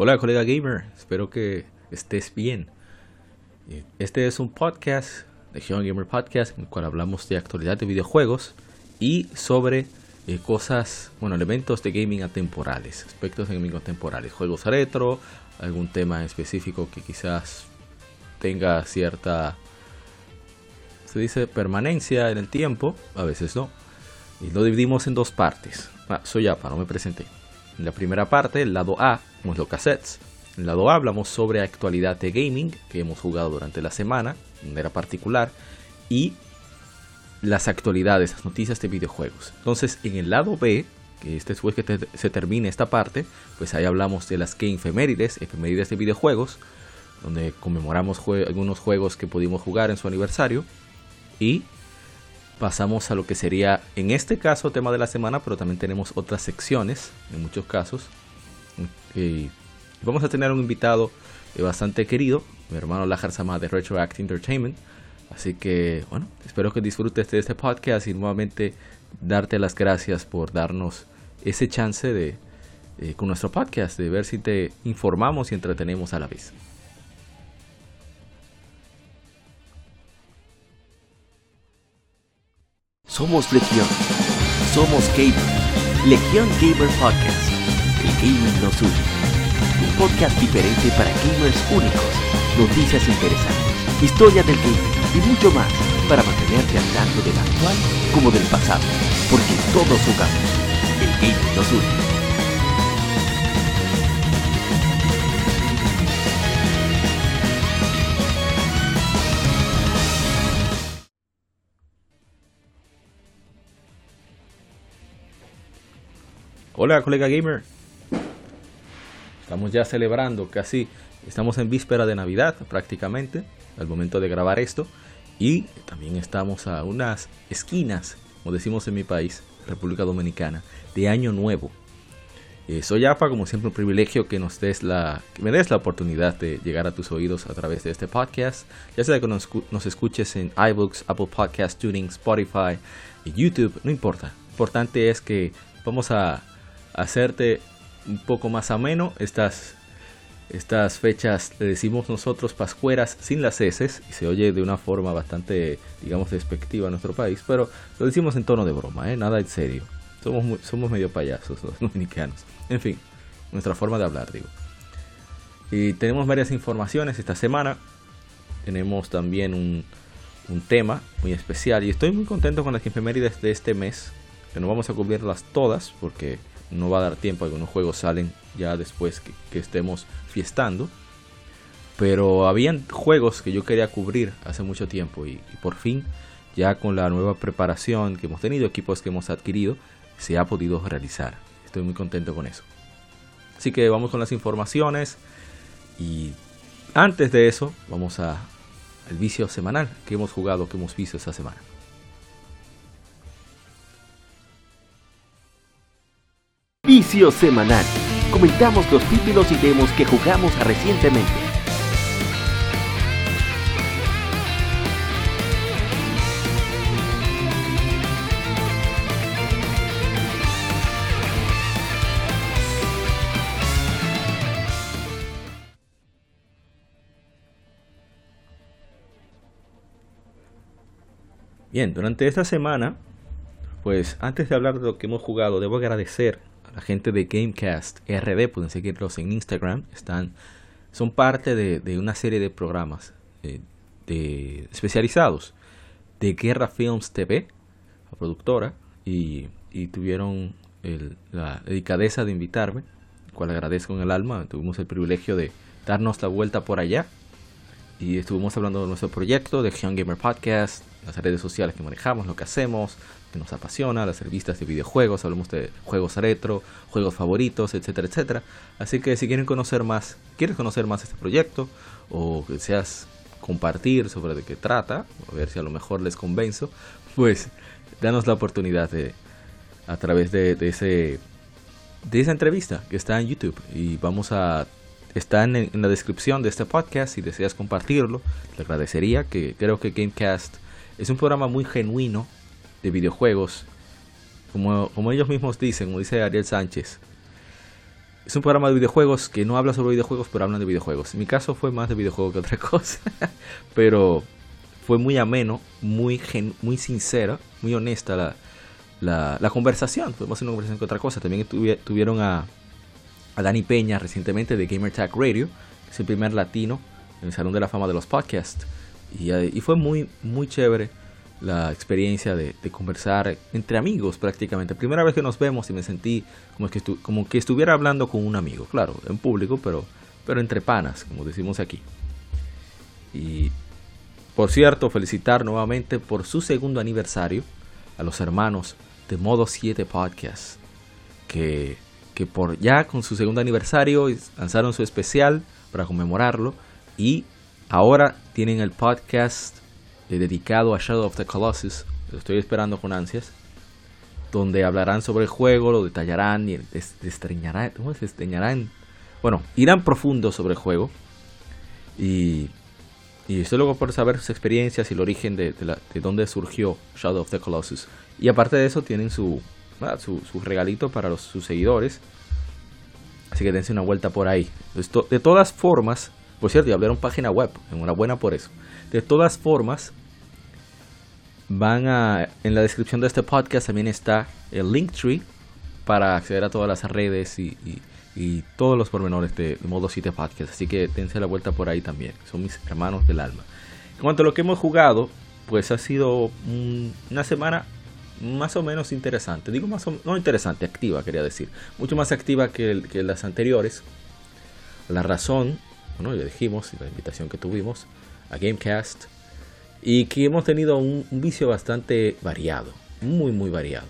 Hola colega gamer, espero que estés bien. Este es un podcast de Gion Gamer Podcast en el cual hablamos de actualidad de videojuegos y sobre eh, cosas, bueno, elementos de gaming atemporales, aspectos de gaming atemporales, juegos retro, algún tema específico que quizás tenga cierta, se dice, permanencia en el tiempo, a veces no. Y lo dividimos en dos partes. Ah, soy Apa, no me presenté. En la primera parte, el lado A, cassettes. En lado A hablamos sobre actualidad de gaming que hemos jugado durante la semana, de manera particular, y las actualidades, las noticias de videojuegos. Entonces, en el lado B, que es después que se termine esta parte, pues ahí hablamos de las game efemérides, efemérides de videojuegos, donde conmemoramos algunos juegos que pudimos jugar en su aniversario. Y pasamos a lo que sería, en este caso, tema de la semana, pero también tenemos otras secciones, en muchos casos. Y vamos a tener un invitado eh, bastante querido, mi hermano Lajar Sama de Retroact Entertainment. Así que, bueno, espero que disfrutes de este podcast y nuevamente darte las gracias por darnos ese chance de, eh, con nuestro podcast, de ver si te informamos y entretenemos a la vez. Somos Legión. Somos Gamer. Legión Gamer Podcast. Gaming nos une. Un podcast diferente para gamers únicos. Noticias interesantes. Historia del gaming y mucho más para mantenerte al tanto del actual como del pasado. Porque todos jugamos. El gaming nos une. Hola, colega gamer. Estamos ya celebrando casi, estamos en víspera de Navidad prácticamente, al momento de grabar esto. Y también estamos a unas esquinas, como decimos en mi país, República Dominicana, de Año Nuevo. Eh, soy APA, como siempre un privilegio que nos des la, que me des la oportunidad de llegar a tus oídos a través de este podcast. Ya sea que nos, nos escuches en iBooks, Apple Podcast Tuning, Spotify YouTube, no importa. Lo importante es que vamos a hacerte un poco más ameno estas, estas fechas, le decimos nosotros pascueras sin las heces, y se oye de una forma bastante, digamos, despectiva en nuestro país, pero lo decimos en tono de broma, ¿eh? nada en serio. Somos, somos medio payasos los dominicanos. En fin, nuestra forma de hablar, digo. Y tenemos varias informaciones esta semana. Tenemos también un, un tema muy especial y estoy muy contento con las efemérides de este mes. Que no vamos a cubrirlas todas porque no va a dar tiempo, algunos juegos salen ya después que, estemos fiestando. Pero habían juegos que yo quería cubrir hace mucho tiempo y, por fin, ya con la nueva preparación que hemos tenido, equipos que hemos adquirido, se ha podido realizar. Estoy muy contento con eso. Así que vamos con las informaciones y antes de eso vamos a el vicio semanal que hemos jugado, que hemos visto esta semana. Vicio Semanal. Comentamos los títulos y demos que jugamos recientemente. Bien, durante esta semana, pues antes de hablar de lo que hemos jugado, debo agradecer la gente de Gamecast RD, pueden seguirlos en Instagram, están, son parte de, una serie de programas eh, de, especializados de Guerra Films TV, la productora, y, tuvieron la delicadeza de invitarme, cual agradezco en el alma, tuvimos el privilegio de darnos la vuelta por allá y estuvimos hablando de nuestro proyecto de Young Gamer Podcast, las redes sociales que manejamos, lo que hacemos, que nos apasiona, las revistas de videojuegos, hablamos de juegos retro, juegos favoritos, etcétera, etcétera. Así que si quieren conocer más, quieres conocer más este proyecto o deseas compartir sobre de qué trata, a ver si a lo mejor les convenzo, pues danos la oportunidad de a través de, ese de esa entrevista que está en YouTube y vamos a está en, en, la descripción de este podcast si deseas compartirlo, te agradecería que creo que Gamecast es un programa muy genuino de videojuegos, como, como ellos mismos dicen, como dice Ariel Sánchez, es un programa de videojuegos que no habla sobre videojuegos, pero hablan de videojuegos. En mi caso fue más de videojuegos que otra cosa, pero fue muy ameno, muy, muy sincera, muy honesta la, la, conversación. Fue más una conversación que otra cosa. También tuvieron a, a Dani Peña recientemente de Gamer Tag Radio, que es el primer latino en el Salón de la Fama de los Podcasts. Y, y fue muy, muy chévere la experiencia de, conversar entre amigos prácticamente. Primera vez que nos vemos y me sentí como que, como que estuviera hablando con un amigo, claro, en público, pero, pero entre panas, como decimos aquí. Y por cierto, felicitar nuevamente por su segundo aniversario a los hermanos de Modo 7 Podcast, que, que por ya con su segundo aniversario lanzaron su especial para conmemorarlo y ahora tienen el podcast dedicado a Shadow of the Colossus, lo estoy esperando con ansias, donde hablarán sobre el juego, lo detallarán y destreñarán, ¿cómo se destreñarán? Bueno, irán profundo sobre el juego y, y estoy luego por saber sus experiencias y el origen de, de, dónde surgió Shadow of the Colossus. Y aparte de eso tienen su, su, regalito para sus seguidores. Así que dense una vuelta por ahí. de todas formas, por cierto, ya abrieron página web. Enhorabuena por eso. De todas formas, van a. En la descripción de este podcast también está el Linktree para acceder a todas las redes y, todos los pormenores de, Modo 7 Podcast. Así que dense la vuelta por ahí también. Son mis hermanos del alma. En cuanto a lo que hemos jugado, pues ha sido una semana más o menos interesante. Digo más o no interesante, activa, quería decir. Mucho más activa que, que las anteriores. La razón, bueno, ya dijimos, la invitación que tuvimos a Gamecast y que hemos tenido un, vicio bastante variado, muy muy variado.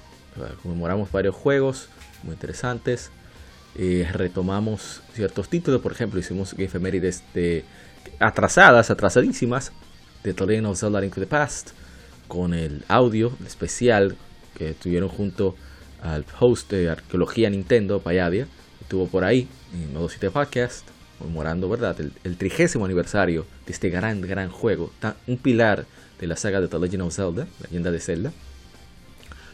Conmemoramos varios juegos muy interesantes, eh, retomamos ciertos títulos, por ejemplo, hicimos efemérides de atrasadas, atrasadísimas, de The Legend of Zelda to the Past, con el audio especial que tuvieron junto al host de arqueología Nintendo, Payadia, estuvo por ahí en Modo 7 Podcast conmemorando ¿verdad? El, trigésimo aniversario de este gran, gran juego, un pilar de la saga de The Legend of Zelda, leyenda de Zelda.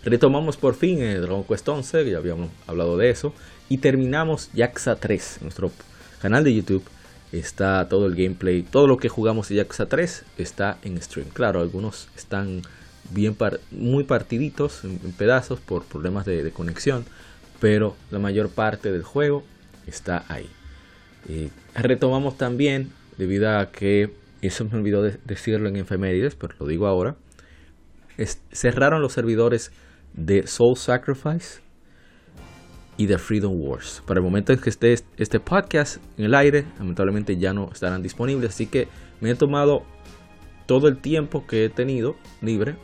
Retomamos por fin el Dragon Quest 11, ya habíamos hablado de eso, y terminamos Yakuza 3, nuestro canal de YouTube. Está todo el gameplay, todo lo que jugamos de Yakuza 3 está en stream. Claro, algunos están bien muy partiditos en, pedazos por problemas de conexión, pero la mayor parte del juego está ahí retomamos también, debido a que, eso me olvidó decirlo en efemérides, pero lo digo ahora, cerraron los servidores de Soul Sacrifice y de Freedom Wars. Para el momento en que esté este podcast en el aire, lamentablemente ya no estarán disponibles, así que me he tomado todo el tiempo que he tenido libre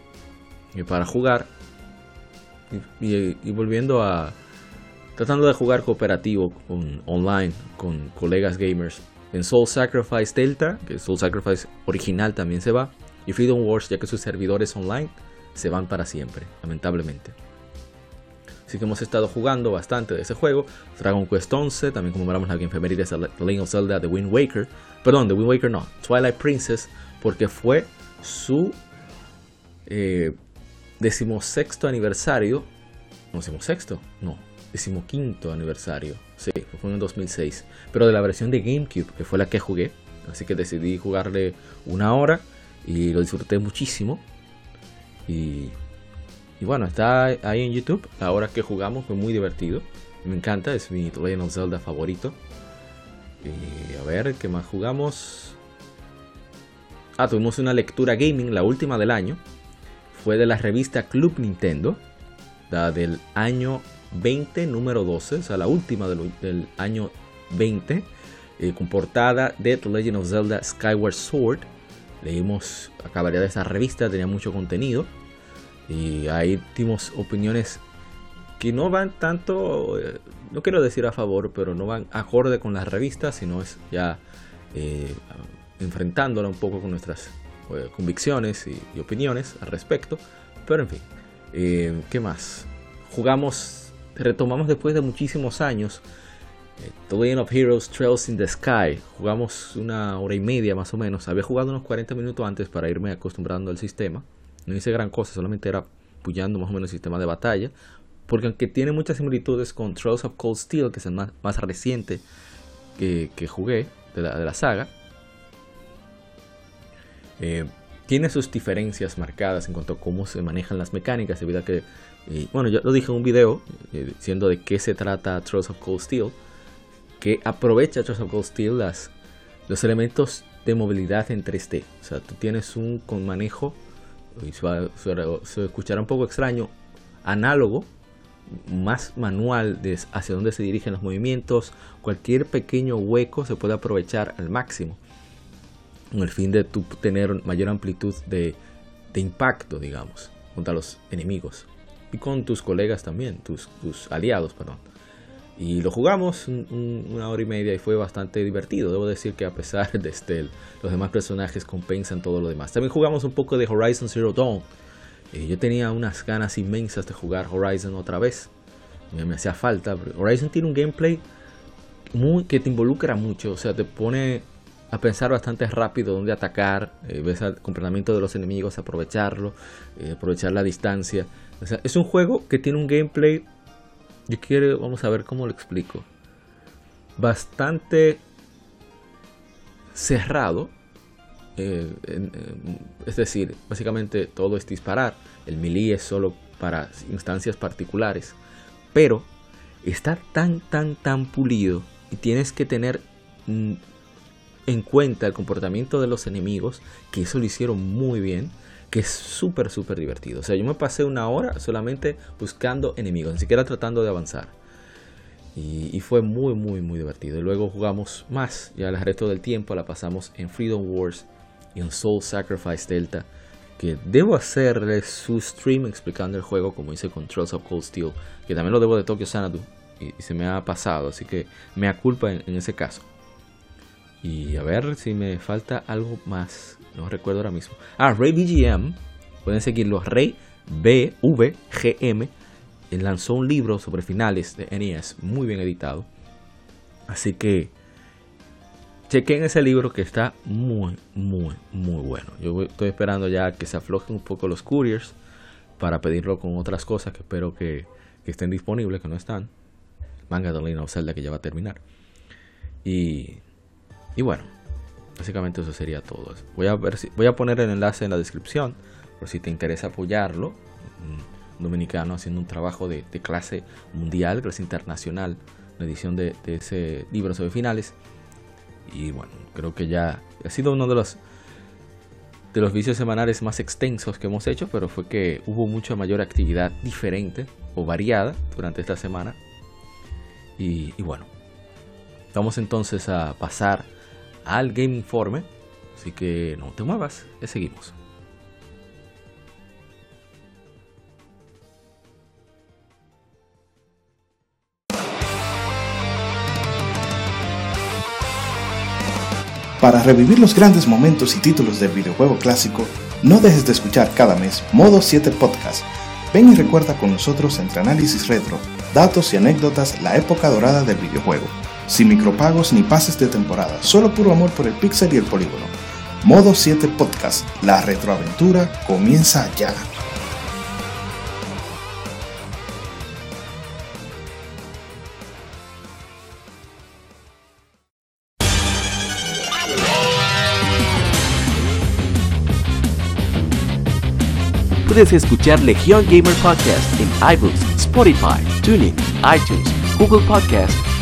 eh, para jugar y volviendo a, tratando de jugar cooperativo con, online con colegas gamers. En Soul Sacrifice Delta, que Soul Sacrifice original también se va, y Freedom Wars, ya que sus servidores online se van para siempre, lamentablemente. Así que hemos estado jugando bastante de ese juego. Dragon Quest 11, también conmemoramos la Game de The of Zelda, The Wind Waker. Perdón, The Wind Waker no, Twilight Princess, porque fue su eh, decimosexto aniversario. No, decimosexto, no, decimoquinto aniversario. Sí, fue en 2006. Pero de la versión de GameCube, que fue la que jugué. Así que decidí jugarle una hora y lo disfruté muchísimo. Y, y bueno, está ahí en YouTube. La hora que jugamos fue muy divertido. Me encanta, es mi Legend Zelda favorito. Y a ver, ¿qué más jugamos? Ah, tuvimos una lectura gaming, la última del año. Fue de la revista Club Nintendo, la del año 20, número 12, o sea, la última del, año 20, eh, con portada de The Legend of Zelda Skyward Sword. Leímos, acabaría de esa revista, tenía mucho contenido. Y ahí dimos opiniones que no van tanto, eh, no quiero decir a favor, pero no van acorde con las revistas, sino es ya eh, enfrentándola un poco con nuestras convicciones y, opiniones al respecto. Pero en fin, ¿qué más? Jugamos retomamos después de muchísimos años eh, The Legend of Heroes Trails in the Sky. Jugamos una hora y media más o menos. Había jugado unos 40 minutos antes para irme acostumbrando al sistema. No hice gran cosa, solamente era puyando más o menos el sistema de batalla. porque aunque tiene muchas similitudes con Trails of Cold Steel, que es el más, reciente que, jugué de la, saga, eh, tiene sus diferencias marcadas en cuanto a cómo se manejan las mecánicas, debido a que, bueno, yo lo dije en un video eh, diciendo de qué se trata Trails of Cold Steel, que aprovecha Trails of Cold Steel las, los elementos de movilidad en 3D. O sea, tú tienes un con manejo, y se, escuchará un poco extraño, análogo, más manual de hacia dónde se dirigen los movimientos. Cualquier pequeño hueco se puede aprovechar al máximo con el fin de tener mayor amplitud de, impacto, digamos, contra los enemigos y con tus colegas también, tus, tus aliados, perdón. Y lo jugamos una hora y media y fue bastante divertido. Debo decir que a pesar de este, los demás personajes compensan todo lo demás. También jugamos un poco de Horizon Zero Dawn. Eh, yo tenía unas ganas inmensas de jugar Horizon otra vez. Me, hacía falta. Horizon tiene un gameplay que te involucra mucho. O sea, te pone a pensar bastante rápido dónde atacar, eh, ves el comportamiento de los enemigos, aprovecharlo, eh, aprovechar la distancia. es un juego que tiene un gameplay, yo quiero, vamos a ver cómo lo explico, bastante cerrado. Eh, es decir, básicamente todo es disparar. El melee es solo para instancias particulares. Pero está tan, tan, tan pulido y tienes que tener en cuenta el comportamiento de los enemigos, que eso lo hicieron muy bien, que es súper, súper divertido. O sea, yo me pasé una hora solamente buscando enemigos, ni siquiera tratando de avanzar. Y, fue muy, muy, muy divertido. Y luego jugamos más, ya el resto del tiempo la pasamos en Freedom Wars y en Soul Sacrifice Delta. Que debo hacerle su stream explicando el juego, como hice con Trolls of Cold Steel, que también lo debo de Tokyo Sanadu y, se me ha pasado, así que me aculpa en ese caso. Y a ver si me falta algo más. No recuerdo ahora mismo. Ah, Ray BGM. Pueden seguirlo. Ray BVGM. Lanzó un libro sobre finales de NES. Muy bien editado. Así que chequen ese libro que está muy, muy, muy bueno. Yo estoy esperando ya que se aflojen un poco los couriers para pedirlo con otras cosas que espero que, estén disponibles, que no están. Manga de Lina of Zelda que ya va a terminar. Y y bueno, básicamente eso sería todo. Voy a, ver si, voy a poner el enlace en la descripción por si te interesa apoyarlo. Un dominicano haciendo un trabajo de, clase mundial, clase internacional, la edición de, ese libro sobre finales. Y bueno, creo que ya ha sido uno de los de los vicios semanales más extensos que hemos hecho, pero fue que hubo mucha mayor actividad diferente o variada durante esta semana. Y, y bueno, vamos entonces a pasar al Game Informe. Así que no te muevas, ya seguimos. Para revivir los grandes momentos y títulos del videojuego clásico, no dejes de escuchar cada mes Modo 7 Podcast. Ven y recuerda con nosotros entre análisis retro, datos y anécdotas la época dorada del videojuego sin micropagos ni pases de temporada, solo puro amor por el pixel y el polígono. Modo 7 Podcast, la retroaventura comienza ya. Puedes escuchar Legion Gamer Podcast en iBooks, Spotify, TuneIn, iTunes, Google Podcast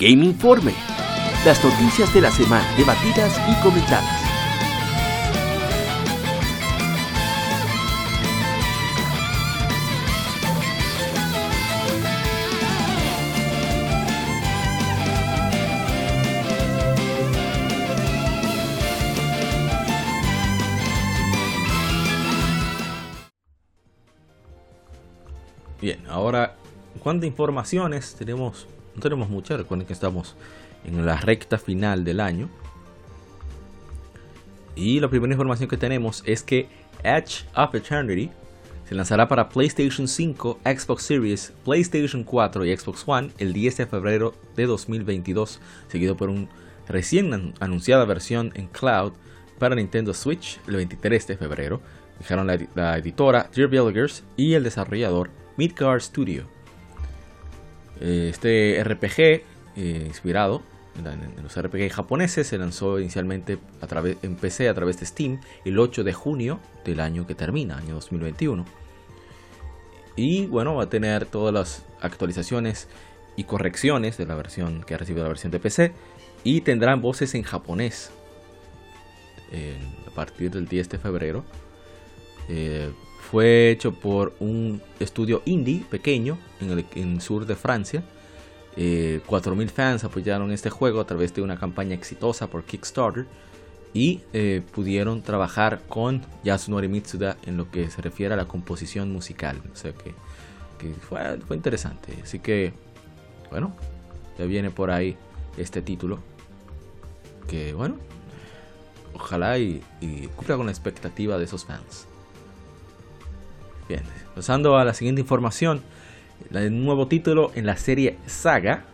Game Informe. las noticias de la semana debatidas y comentadas. Bien, ahora, ¿cuántas informaciones tenemos? No tenemos muchas, recuerden que estamos en la recta final del año. Y la primera información que tenemos es que Edge of Eternity se lanzará para PlayStation 5, Xbox Series, PlayStation 4 y Xbox One el 10 de febrero de 2022, seguido por una recién anunciada versión en cloud para Nintendo Switch el 23 de febrero. Dijeron la, editora Dear Billigers y el desarrollador Midgard Studio. Eh, este RPG, eh, inspirado en los RPG japoneses, se lanzó inicialmente a través, en PC a través de Steam el 8 de junio del año que termina, año 2021. Y bueno, va a tener todas las actualizaciones y correcciones de la versión que ha recibido la versión de PC y tendrán voces en japonés a partir del 10 de febrero. Eh, fue hecho por un estudio indie pequeño en el, sur de Francia. 4.000 eh, fans apoyaron este juego a través de una campaña exitosa por Kickstarter y eh, pudieron trabajar con Yasunori Mitsuda en lo que se refiere a la composición musical. O sea que, fue, interesante. Así que, bueno, ya viene por ahí este título. Que bueno, ojalá y, y cumpla con la expectativa de esos fans. Bien, pasando a la siguiente información. El nuevo título en la serie Saga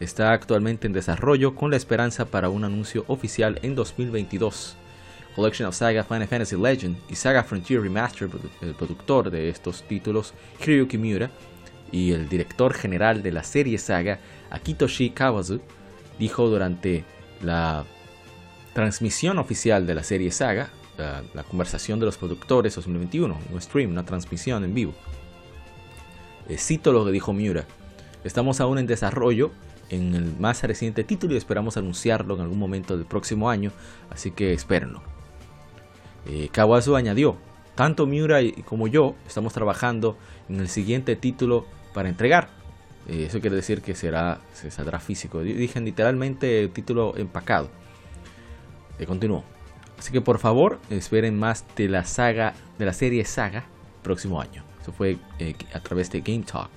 está actualmente en desarrollo con la esperanza para un anuncio oficial en 2022. Collection of Saga Final Fantasy Legend y Saga Frontier Remastered, el productor de estos títulos, Hiroyuki Miura, y el director general de la serie Saga, Akitoshi Kawazu, dijo durante la transmisión oficial de la serie Saga la, conversación de los productores 2021, un stream, una transmisión en vivo. Eh, cito lo que dijo Miura. Estamos aún en desarrollo en el más reciente título y esperamos anunciarlo en algún momento del próximo año, así que espérenlo. Eh, Kawazu añadió, tanto Miura como yo estamos trabajando en el siguiente título para entregar. Eh, eso quiere decir que será, se saldrá físico. Dije literalmente título empacado. Eh, continuó. Así que por favor, esperen más de la saga, de la serie Saga, próximo año. Eso fue eh, a través de Game Talk.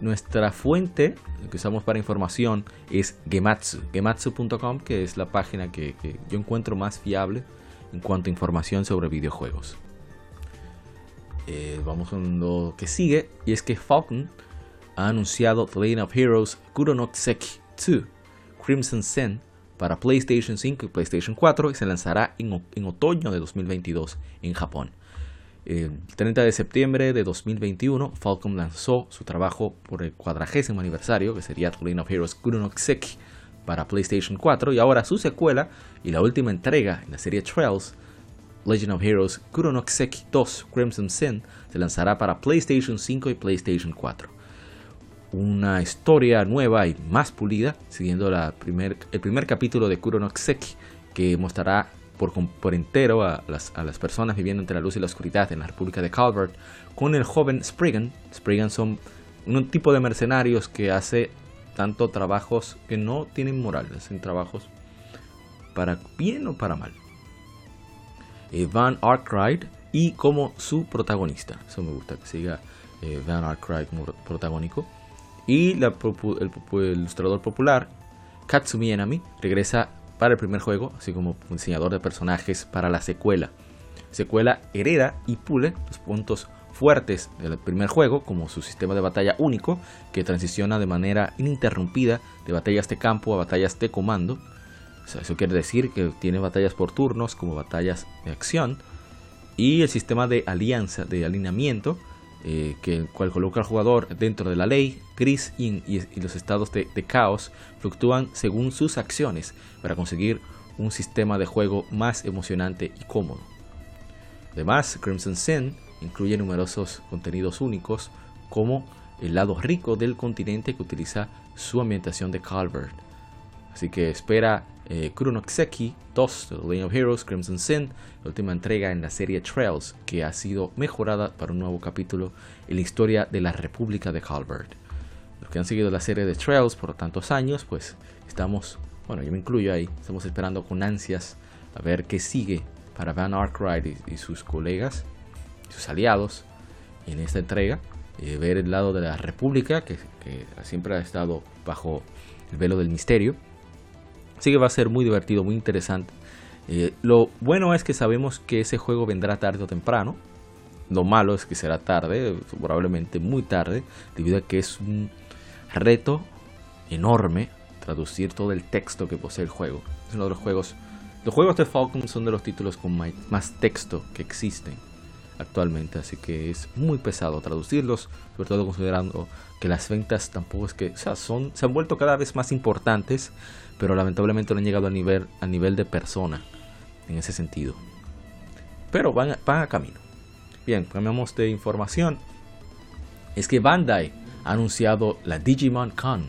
nuestra fuente que usamos para información es Gematsu, gematsu.com, que es la página que, yo encuentro más fiable en cuanto a información sobre videojuegos. Eh, vamos con lo que sigue, y es que Falcon ha anunciado The Legend of Heroes Kuronokiseki 2 Crimson Sen para PlayStation 5 y PlayStation 4 y se lanzará en, otoño de 2022 en Japón. El 30 de septiembre de 2021, Falcom lanzó su trabajo por el cuadragésimo aniversario, que sería Legend of Heroes Kuronokiseki para PlayStation 4, y ahora su secuela y la última entrega en la serie Trails, Legend of Heroes Kuronokiseki 2 Crimson Sin, se lanzará para PlayStation 5 y PlayStation 4 una historia nueva y más pulida, siguiendo la primer, el primer capítulo de Kuro no que mostrará por, por entero a las, a las, personas viviendo entre la luz y la oscuridad en la República de Calvert, con el joven Spriggan. Spriggan son un tipo de mercenarios que hace tanto trabajos que no tienen moral, hacen trabajos para bien o para mal. Eh, Van Arkwright y como su protagonista. Eso me gusta que siga eh, Van Arkwright como protagónico. Y el, ilustrador popular, Katsumi Enami, regresa para el primer juego, así como diseñador de personajes para la secuela. Secuela hereda y pule los puntos fuertes del primer juego, como su sistema de batalla único, que transiciona de manera ininterrumpida de batallas de campo a batallas de comando. eso quiere decir que tiene batallas por turnos como batallas de acción. Y el sistema de alianza, de alineamiento, eh, que el cual coloca al jugador dentro de la ley, gris y, los estados de, caos fluctúan según sus acciones para conseguir un sistema de juego más emocionante y cómodo. Además, Crimson Sin incluye numerosos contenidos únicos como el lado rico del continente que utiliza su ambientación de Calvert. Así que espera eh, Kuronokseki 2 The Lane of Heroes Crimson Sin, la última entrega en la serie Trails, que ha sido mejorada para un nuevo capítulo en la historia de la República de Calvert. Los que han seguido la serie de Trails por tantos años, pues estamos, bueno, yo me incluyo ahí, estamos esperando con ansias a ver qué sigue para Van Arkwright y, sus colegas, sus aliados en esta entrega. Eh, ver el lado de la República, que siempre ha estado bajo el velo del misterio Así que va a ser muy divertido, muy interesante. Eh, lo bueno es que sabemos que ese juego vendrá tarde o temprano. Lo malo es que será tarde, probablemente muy tarde, debido a que es un reto enorme traducir todo el texto que posee el juego. Es uno de los juegos. Los juegos de Falcon son de los títulos con más texto que existen actualmente, así que es muy pesado traducirlos, sobre todo considerando que las ventas tampoco es que, o sea, son, se han vuelto cada vez más importantes, pero lamentablemente no han llegado a nivel, a nivel de persona en ese sentido. Pero van, van a camino. Bien, cambiamos de información. Es que Bandai ha anunciado la Digimon Con,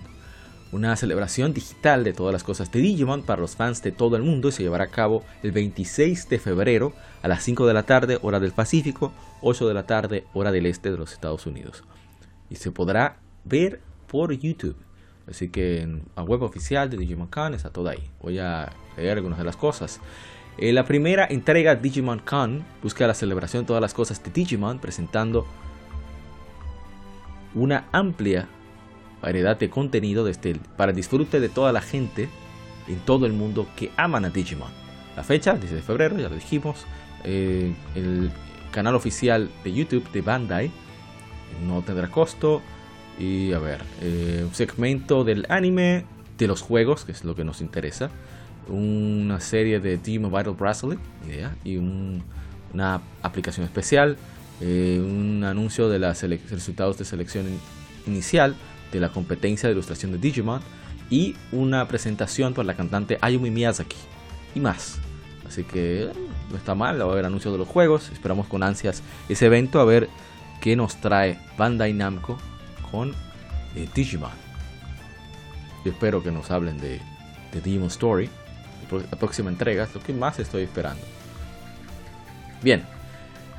una celebración digital de todas las cosas de Digimon para los fans de todo el mundo y se llevará a cabo el 26 de febrero a las 5 de la tarde hora del Pacífico, 8 de la tarde hora del este de los Estados Unidos. Y se podrá ver por YouTube. Así que en la web oficial de Digimon Con está todo ahí. Voy a leer algunas de las cosas. Eh, la primera entrega Digimon Con busca la celebración de todas las cosas de Digimon presentando una amplia variedad de contenido desde para disfrute de toda la gente en todo el mundo que aman a Digimon. La fecha, 10 de febrero, ya lo dijimos. Eh, el canal oficial de YouTube de Bandai no tendrá costo. Y a ver, eh, un segmento del anime, de los juegos, que es lo que nos interesa. Una serie de Digimon Vital Bracelet y una aplicación especial. Eh, un anuncio de los resultados de selección inicial de la competencia de ilustración de Digimon y una presentación por la cantante Ayumi Miyazaki y más. Así que eh, no está mal, va a haber anuncios de los juegos, esperamos con ansias ese evento a ver qué nos trae Bandai Namco con eh, Digimon. Yo espero que nos hablen de, de Digimon Story, la próxima entrega, es lo que más estoy esperando. Bien,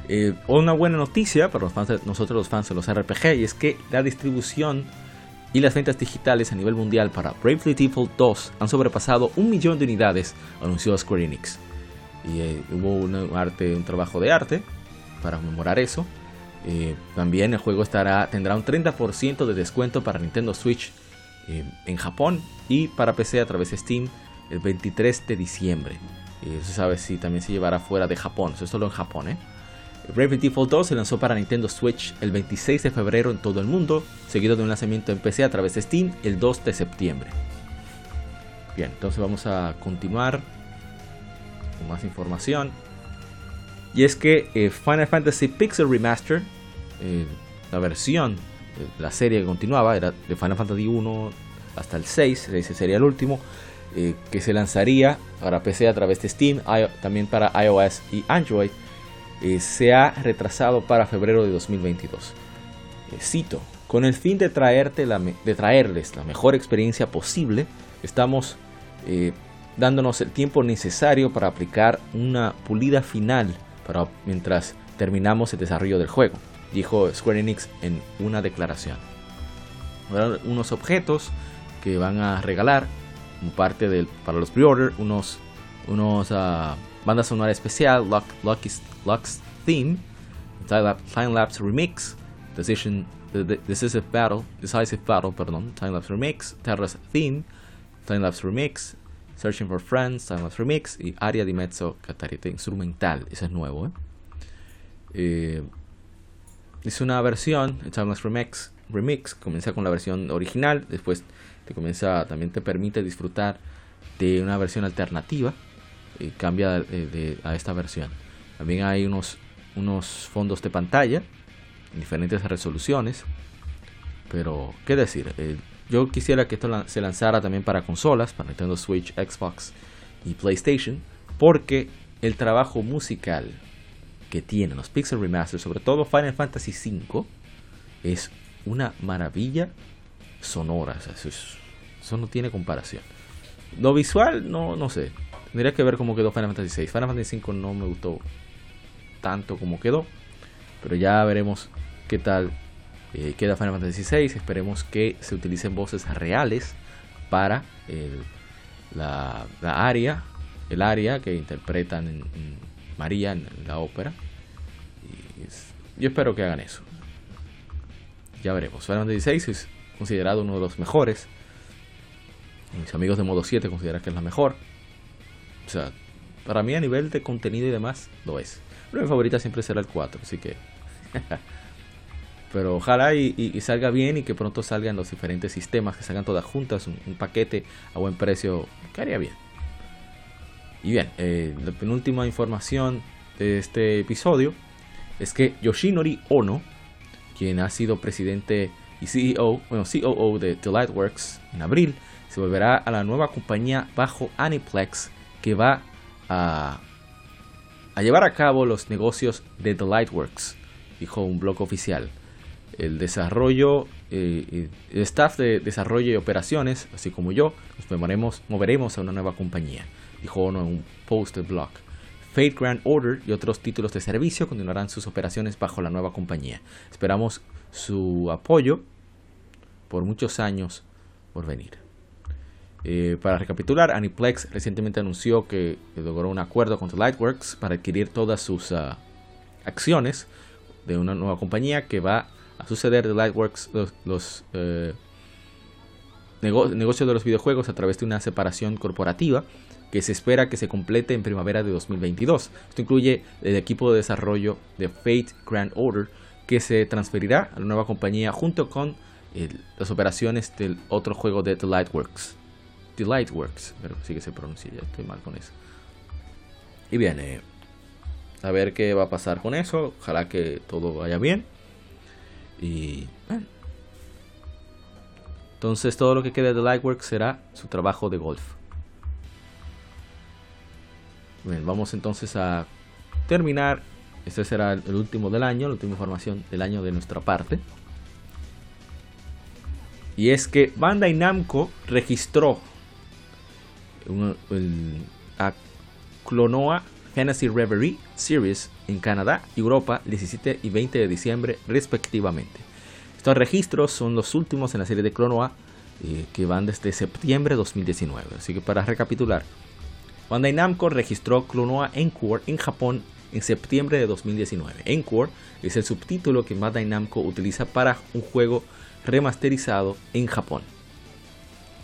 eh, una buena noticia para los fans nosotros los fans de los RPG y es que la distribución y las ventas digitales a nivel mundial para Bravely Default 2 han sobrepasado un millón de unidades, anunció Square Enix. Y eh, hubo un, arte, un trabajo de arte para conmemorar eso. Eh, también el juego estará, tendrá un 30% de descuento para Nintendo Switch eh, en Japón y para PC a través de Steam el 23 de diciembre. Y eso sabe si también se llevará fuera de Japón, eso es solo en Japón. ¿eh? Bravely Default 2 se lanzó para Nintendo Switch el 26 de febrero en todo el mundo, seguido de un lanzamiento en PC a través de Steam el 2 de septiembre. Bien, entonces vamos a continuar con más información. Y es que eh, Final Fantasy Pixel Remaster, eh, la versión de la serie que continuaba, era de Final Fantasy 1 hasta el 6, ese sería el último, eh, que se lanzaría para PC a través de Steam, también para iOS y Android eh, se ha retrasado para febrero de 2022. Eh, cito, con el fin de, traerte la, de traerles la mejor experiencia posible, estamos eh, dándonos el tiempo necesario para aplicar una pulida final para, mientras terminamos el desarrollo del juego, dijo Square Enix en una declaración. Unos objetos que van a regalar como parte del, para los pre-order, unos, unos uh, banda sonora especial, Luck, Lux Theme, Time Lapse Remix, Decision, Decisive Battle, Decisive Battle, perdón, Time Lapse Remix, Terra's Theme, Time Lapse Remix, Searching for Friends, Time Lapse Remix y Aria di Mezzo Catarite instrumental, ese es nuevo. ¿eh? Eh, es una versión, Time Lapse Remix, Remix, comienza con la versión original, después te comienza, también te permite disfrutar de una versión alternativa y cambia de, a esta versión. También hay unos, unos fondos de pantalla en diferentes resoluciones. Pero, ¿qué decir? Eh, yo quisiera que esto se lanzara también para consolas, para Nintendo Switch, Xbox y PlayStation, porque el trabajo musical que tienen los Pixel Remasters, sobre todo Final Fantasy V, es una maravilla sonoras. Eso, eso no tiene comparación. Lo visual, no, no sé. Tendría que ver cómo quedó Final Fantasy VI. Final Fantasy V no me gustó tanto como quedó. Pero ya veremos qué tal eh, queda Final Fantasy VI. Esperemos que se utilicen voces reales para la, la área, el área que interpretan en, María en, la ópera. yo espero que hagan eso. Ya veremos. Final Fantasy VI es considerado uno de los mejores. Mis amigos de modo 7 consideran que es la mejor. O sea, para mí a nivel de contenido y demás, lo es. Pero mi favorita siempre será el 4, así que... Pero ojalá y, salga bien y que pronto salgan los diferentes sistemas, que salgan todas juntas, un, paquete a buen precio, que haría bien. Y bien, eh, la penúltima información de este episodio es que Yoshinori Ono, quien ha sido presidente y CEO, bueno, COO de Delightworks en abril, se volverá a la nueva compañía bajo Aniplex que va a, a llevar a cabo los negocios de Delightworks, dijo un blog oficial el desarrollo, eh, el staff de desarrollo y operaciones, así como yo, nos moveremos, a una nueva compañía, dijo Ono en un post de blog. Fate Grand Order y otros títulos de servicio continuarán sus operaciones bajo la nueva compañía. Esperamos su apoyo por muchos años por venir. Eh, para recapitular, Aniplex recientemente anunció que logró un acuerdo con Lightworks para adquirir todas sus ah, acciones de una nueva compañía que va a suceder de Lightworks los, eh, negocios de los videojuegos a través de una separación corporativa que se espera que se complete en primavera de 2022. Esto incluye el equipo de desarrollo de Fate Grand Order que se transferirá a la nueva compañía junto con las operaciones del otro juego de The Lightworks. The Lightworks, pero sí que se pronuncia, ya estoy mal con eso. Y bien, eh, a ver qué va a pasar con eso. Ojalá que todo vaya bien. Y bueno. Entonces todo lo que quede de Lightworks será su trabajo de golf. Bien, vamos entonces a terminar. Este será el último del año, la última información del año de nuestra parte. Y es que Bandai Namco registró el, a Clonoa Fantasy Reverie Series en Canadá y Europa 17 y 20 de diciembre respectivamente. Estos registros son los últimos en la serie de Clonoa eh, que van desde septiembre de 2019. Así que para recapitular, Bandai Namco registró Clonoa Encore en Japón en septiembre de 2019. Encore es el subtítulo que Bandai Namco utiliza para un juego remasterizado en Japón.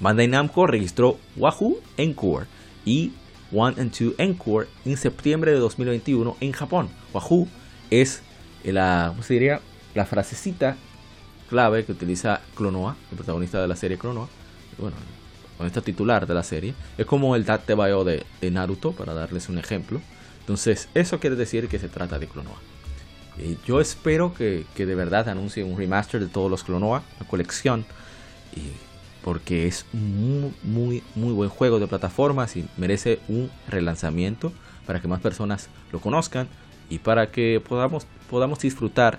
Bandai Namco registró Wahoo Encore y One and Two Encore en septiembre de 2021 en Japón. Wahoo es la, diría? la frasecita clave que utiliza Clonoa, el protagonista de la serie Clonoa, bueno, esta titular de la serie. Es como el Date Bio de, de, Naruto, para darles un ejemplo. Entonces, eso quiere decir que se trata de Clonoa. Yo espero que, que de verdad anuncien un remaster de todos los Clonoa, la colección. Y porque es muy, muy, muy buen juego de plataformas y merece un relanzamiento para que más personas lo conozcan y para que podamos, podamos disfrutar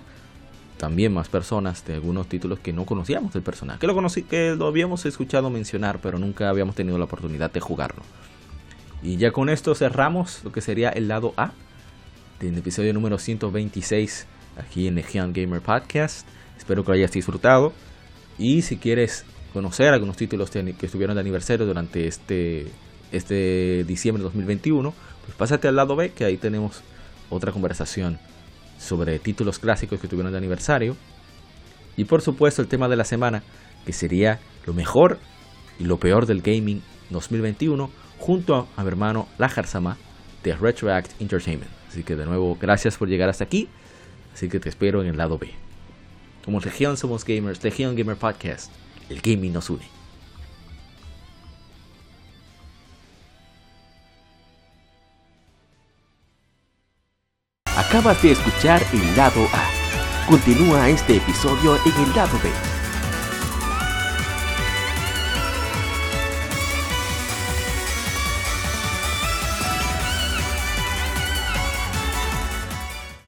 también más personas de algunos títulos que no conocíamos del personaje, que lo, conocí, que lo habíamos escuchado mencionar, pero nunca habíamos tenido la oportunidad de jugarlo. Y ya con esto cerramos lo que sería el lado A del episodio número 126 aquí en Legion Gamer Podcast. Espero que lo hayas disfrutado. Y si quieres conocer algunos títulos que estuvieron de aniversario durante este, este diciembre de 2021, pues pásate al lado B, que ahí tenemos otra conversación sobre títulos clásicos que estuvieron de aniversario. Y por supuesto el tema de la semana, que sería lo mejor y lo peor del gaming 2021, junto a mi hermano Lajar Sama de Retroact Entertainment. Así que de nuevo, gracias por llegar hasta aquí. Así que te espero en el lado B. Como Legión somos gamers, Legión Gamer Podcast el gaming nos une. Acabas de escuchar el lado A. Continúa este episodio en el lado B